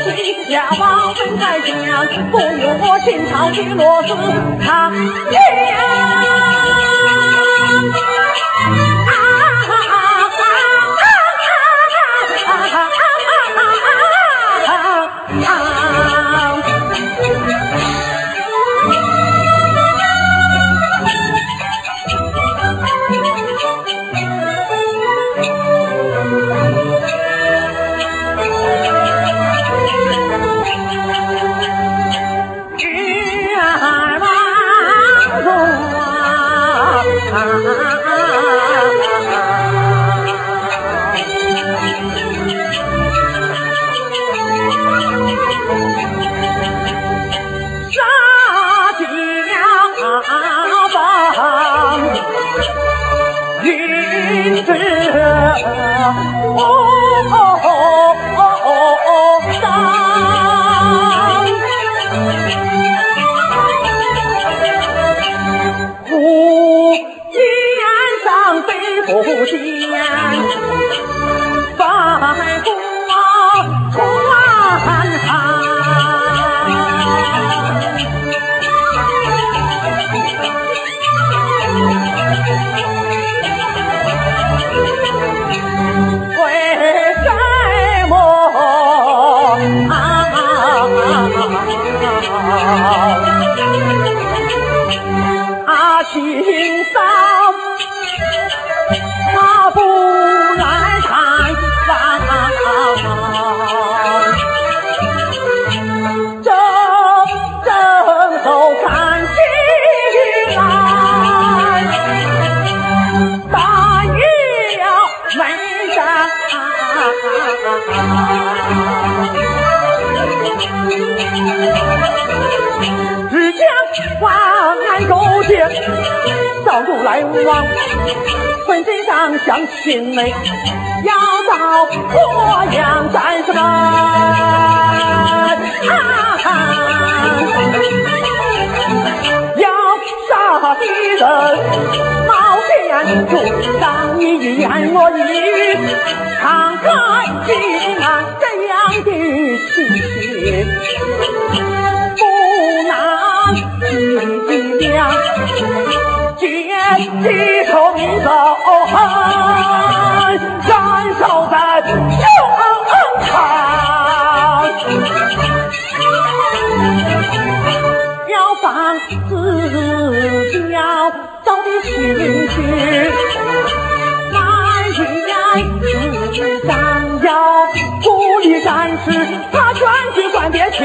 见多情狂喜，家王分开将，不由我心阿、啊、心三。潮起落死长江。往坟地上相亲妹，要到洛阳战士们，要杀敌人，冒险助长你一言我一语，慷慨激昂这样的心情，不难体谅。一头一走痕，燃烧在胸膛。要放自要走的心去，来一自当要鼓励战士，他全军贯别去，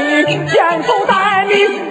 坚守待命。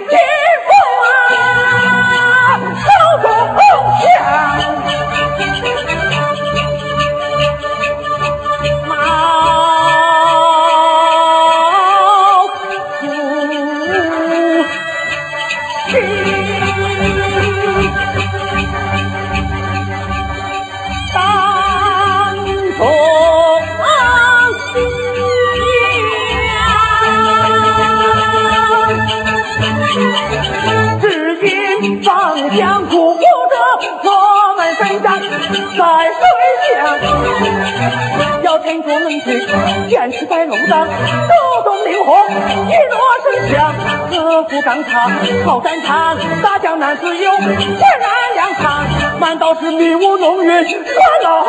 天作门去，剑持白龙杖，手动灵活，一落神枪，自负钢叉，好战场，大江南自由，天然两场，满道是迷雾浓云，乱了